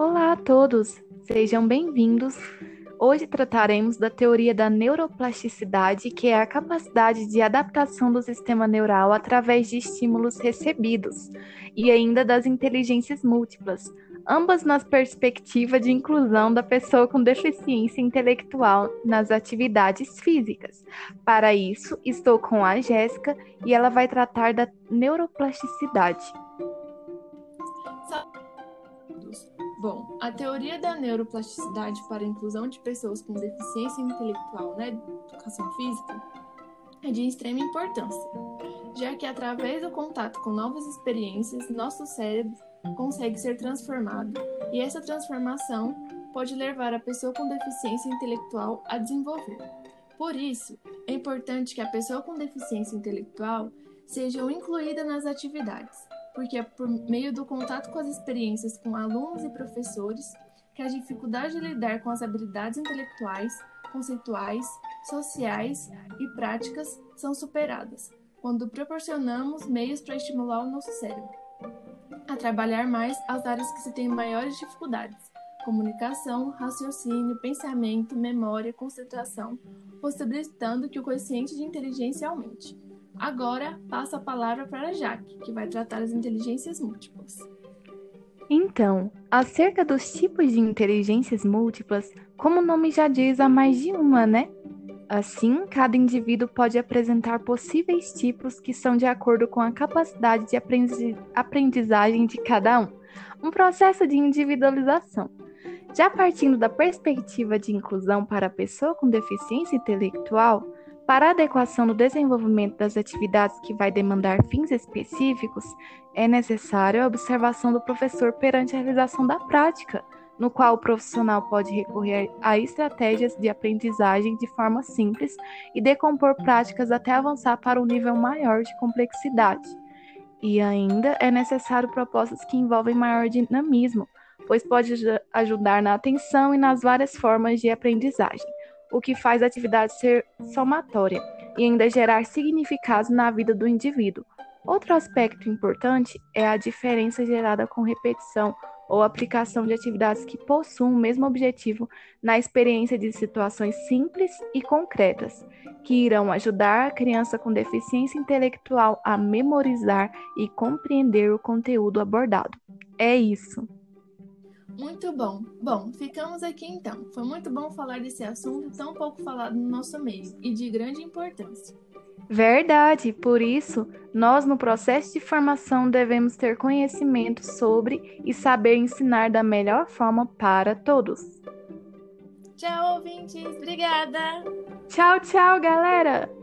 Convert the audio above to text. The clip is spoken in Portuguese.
Olá a todos, sejam bem-vindos. Hoje trataremos da teoria da neuroplasticidade, que é a capacidade de adaptação do sistema neural através de estímulos recebidos, e ainda das inteligências múltiplas, ambas nas perspectiva de inclusão da pessoa com deficiência intelectual nas atividades físicas. Para isso, estou com a Jéssica e ela vai tratar da neuroplasticidade. Bom, a teoria da neuroplasticidade para a inclusão de pessoas com deficiência intelectual na educação física é de extrema importância, já que através do contato com novas experiências, nosso cérebro consegue ser transformado, e essa transformação pode levar a pessoa com deficiência intelectual a desenvolver. Por isso, é importante que a pessoa com deficiência intelectual seja incluída nas atividades porque é por meio do contato com as experiências com alunos e professores que a dificuldade de lidar com as habilidades intelectuais, conceituais, sociais e práticas são superadas, quando proporcionamos meios para estimular o nosso cérebro a trabalhar mais as áreas que se têm maiores dificuldades, comunicação, raciocínio, pensamento, memória, concentração, possibilitando que o coeficiente de inteligência aumente. Agora, passo a palavra para Jaque, que vai tratar as inteligências múltiplas. Então, acerca dos tipos de inteligências múltiplas, como o nome já diz, há mais de uma, né? Assim, cada indivíduo pode apresentar possíveis tipos que são de acordo com a capacidade de aprendizagem de cada um, um processo de individualização. Já partindo da perspectiva de inclusão para a pessoa com deficiência intelectual, para a adequação do desenvolvimento das atividades que vai demandar fins específicos, é necessária a observação do professor perante a realização da prática, no qual o profissional pode recorrer a estratégias de aprendizagem de forma simples e decompor práticas até avançar para um nível maior de complexidade. E ainda é necessário propostas que envolvem maior dinamismo, pois pode ajudar na atenção e nas várias formas de aprendizagem o que faz a atividade ser somatória e ainda gerar significado na vida do indivíduo. Outro aspecto importante é a diferença gerada com repetição ou aplicação de atividades que possuem o mesmo objetivo na experiência de situações simples e concretas, que irão ajudar a criança com deficiência intelectual a memorizar e compreender o conteúdo abordado. É isso. Muito bom. Bom, ficamos aqui então. Foi muito bom falar desse assunto tão pouco falado no nosso meio e de grande importância. Verdade, por isso, nós no processo de formação devemos ter conhecimento sobre e saber ensinar da melhor forma para todos. Tchau, ouvintes. Obrigada. Tchau, tchau, galera.